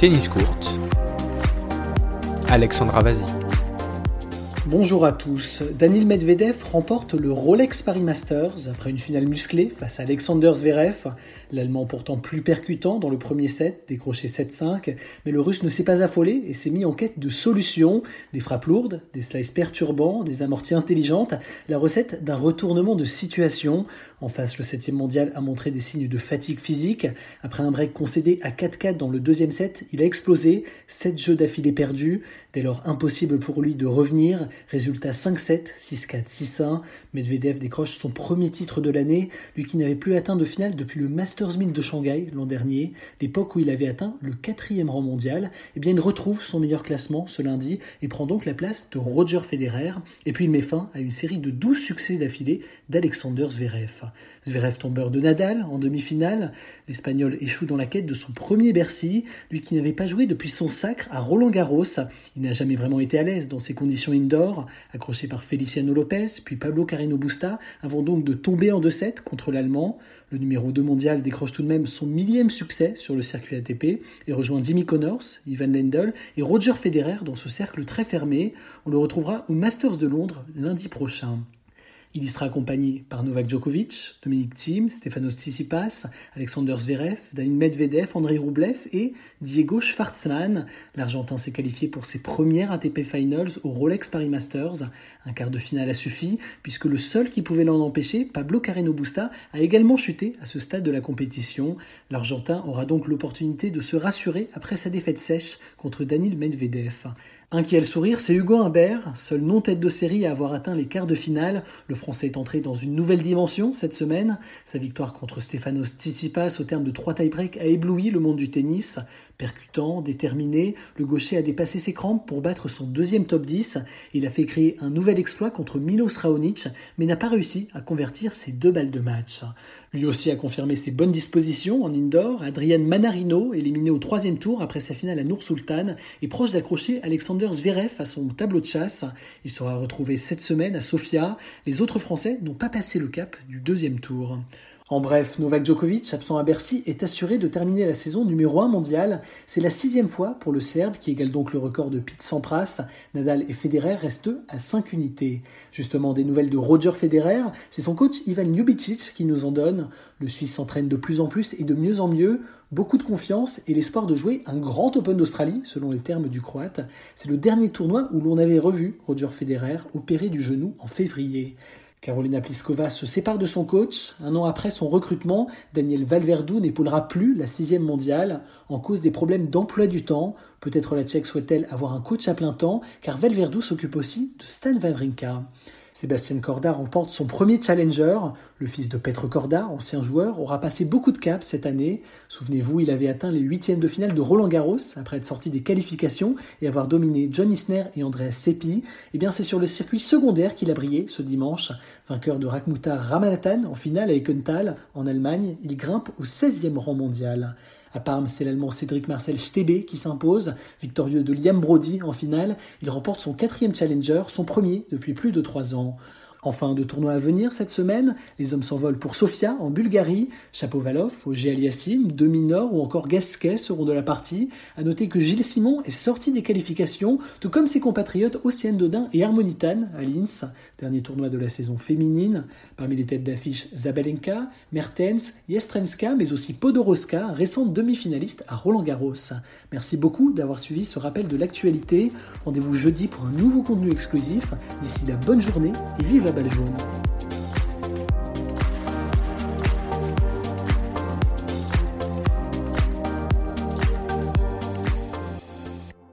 Tennis Court, Alexandra Vazi. Bonjour à tous. Daniel Medvedev remporte le Rolex Paris Masters après une finale musclée face à Alexander Zverev, l'Allemand pourtant plus percutant dans le premier set, décroché 7-5, mais le Russe ne s'est pas affolé et s'est mis en quête de solutions, des frappes lourdes, des slices perturbants, des amorties intelligentes, la recette d'un retournement de situation. En face, le 7 mondial a montré des signes de fatigue physique. Après un break concédé à 4-4 dans le deuxième set, il a explosé, 7 jeux d'affilée perdus, dès lors impossible pour lui de revenir. Résultat 5-7, 6-4, 6-1. Medvedev décroche son premier titre de l'année, lui qui n'avait plus atteint de finale depuis le Masters 1000 de Shanghai l'an dernier, l'époque où il avait atteint le quatrième rang mondial. Eh bien, il retrouve son meilleur classement ce lundi et prend donc la place de Roger Federer. Et puis il met fin à une série de 12 succès d'affilée d'Alexander Zverev. Zverev tombeur de Nadal en demi-finale. L'Espagnol échoue dans la quête de son premier Bercy, lui qui n'avait pas joué depuis son sacre à Roland Garros. Il n'a jamais vraiment été à l'aise dans ces conditions indoor, accroché par Feliciano Lopez, puis Pablo Carreno Busta, avant donc de tomber en 2-7 contre l'Allemand. Le numéro 2 mondial décroche tout de même son millième succès sur le circuit ATP et rejoint Jimmy Connors, Ivan Lendl et Roger Federer dans ce cercle très fermé. On le retrouvera au Masters de Londres lundi prochain. Il y sera accompagné par Novak Djokovic, Dominic Thiem, Stefanos Tsitsipas, Alexander Zverev, Daniil Medvedev, Andrei Rublev et Diego Schwartzmann. L'Argentin s'est qualifié pour ses premières ATP Finals au Rolex Paris Masters. Un quart de finale a suffi puisque le seul qui pouvait l'en empêcher, Pablo Carreno Busta, a également chuté à ce stade de la compétition. L'Argentin aura donc l'opportunité de se rassurer après sa défaite sèche contre Daniil Medvedev. Un qui a le sourire, c'est Hugo Humbert, seul non-tête de série à avoir atteint les quarts de finale. Le Français est entré dans une nouvelle dimension cette semaine. Sa victoire contre Stefanos Tsitsipas au terme de trois tie-breaks a ébloui le monde du tennis. Percutant, déterminé, le gaucher a dépassé ses crampes pour battre son deuxième top 10. Il a fait créer un nouvel exploit contre Milos Raonic, mais n'a pas réussi à convertir ses deux balles de match. Lui aussi a confirmé ses bonnes dispositions en indoor. Adrian Manarino, éliminé au troisième tour après sa finale à Nour Sultan, est proche d'accrocher Alexander Zverev à son tableau de chasse. Il sera retrouvé cette semaine à Sofia. Les autres Français n'ont pas passé le cap du deuxième tour. En bref, Novak Djokovic, absent à Bercy, est assuré de terminer la saison numéro 1 mondial. C'est la sixième fois pour le Serbe, qui égale donc le record de Pete Sampras. Nadal et Federer restent à 5 unités. Justement, des nouvelles de Roger Federer, c'est son coach Ivan Ljubicic qui nous en donne. Le Suisse s'entraîne de plus en plus et de mieux en mieux. Beaucoup de confiance et l'espoir de jouer un grand Open d'Australie, selon les termes du Croate. C'est le dernier tournoi où l'on avait revu Roger Federer opéré du genou en février. Carolina Pliskova se sépare de son coach. Un an après son recrutement, Daniel Valverdou n'épaulera plus la sixième mondiale en cause des problèmes d'emploi du temps. Peut-être la Tchèque souhaite-t-elle avoir un coach à plein temps, car Valverdou s'occupe aussi de Stan Wawrinka. Sébastien Corda remporte son premier challenger. Le fils de Petr Corda, ancien joueur, aura passé beaucoup de caps cette année. Souvenez-vous, il avait atteint les huitièmes de finale de Roland Garros après être sorti des qualifications et avoir dominé John Isner et Andreas Seppi. Eh bien, c'est sur le circuit secondaire qu'il a brillé ce dimanche. Vainqueur de Rakhmoutar Ramanathan en finale à Ekental en Allemagne, il grimpe au 16e rang mondial. À Parme, c'est l'Allemand Cédric Marcel Stebe qui s'impose. Victorieux de Liam Brody en finale, il remporte son quatrième challenger, son premier depuis plus de trois ans. Enfin, de tournois à venir cette semaine, les hommes s'envolent pour Sofia en Bulgarie, Chapovalov, Auger Aliassim, Demi-Nord ou encore Gasquet seront de la partie. À noter que Gilles Simon est sorti des qualifications, tout comme ses compatriotes Océane Dodin et Harmonitan à Linz, dernier tournoi de la saison féminine. Parmi les têtes d'affiche, Zabalenka, Mertens, Yestremska, mais aussi Podoroska, récente demi-finaliste à Roland Garros. Merci beaucoup d'avoir suivi ce rappel de l'actualité. Rendez-vous jeudi pour un nouveau contenu exclusif. D'ici là, bonne journée et vive la balle jaune.